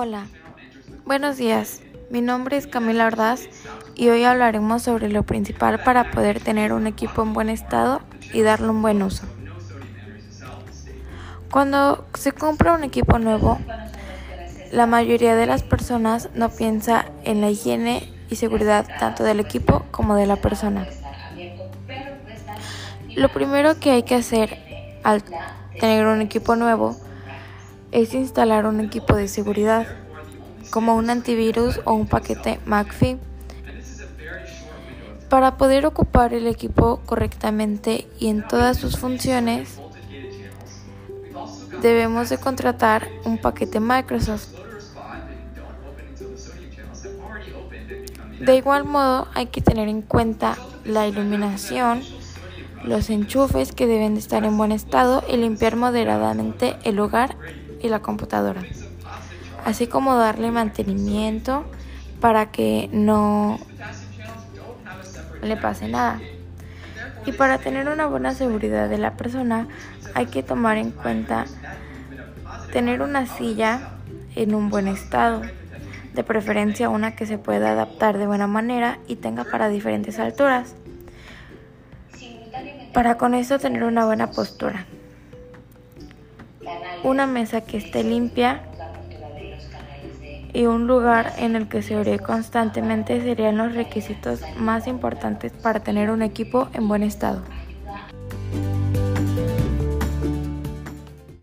Hola, buenos días. Mi nombre es Camila Ordaz y hoy hablaremos sobre lo principal para poder tener un equipo en buen estado y darle un buen uso. Cuando se compra un equipo nuevo, la mayoría de las personas no piensa en la higiene y seguridad tanto del equipo como de la persona. Lo primero que hay que hacer al tener un equipo nuevo es instalar un equipo de seguridad, como un antivirus o un paquete McAfee. Para poder ocupar el equipo correctamente y en todas sus funciones, debemos de contratar un paquete Microsoft. De igual modo, hay que tener en cuenta la iluminación, los enchufes que deben de estar en buen estado y limpiar moderadamente el hogar y la computadora, así como darle mantenimiento para que no le pase nada. Y para tener una buena seguridad de la persona hay que tomar en cuenta tener una silla en un buen estado, de preferencia una que se pueda adaptar de buena manera y tenga para diferentes alturas, para con esto tener una buena postura una mesa que esté limpia y un lugar en el que se ore constantemente serían los requisitos más importantes para tener un equipo en buen estado.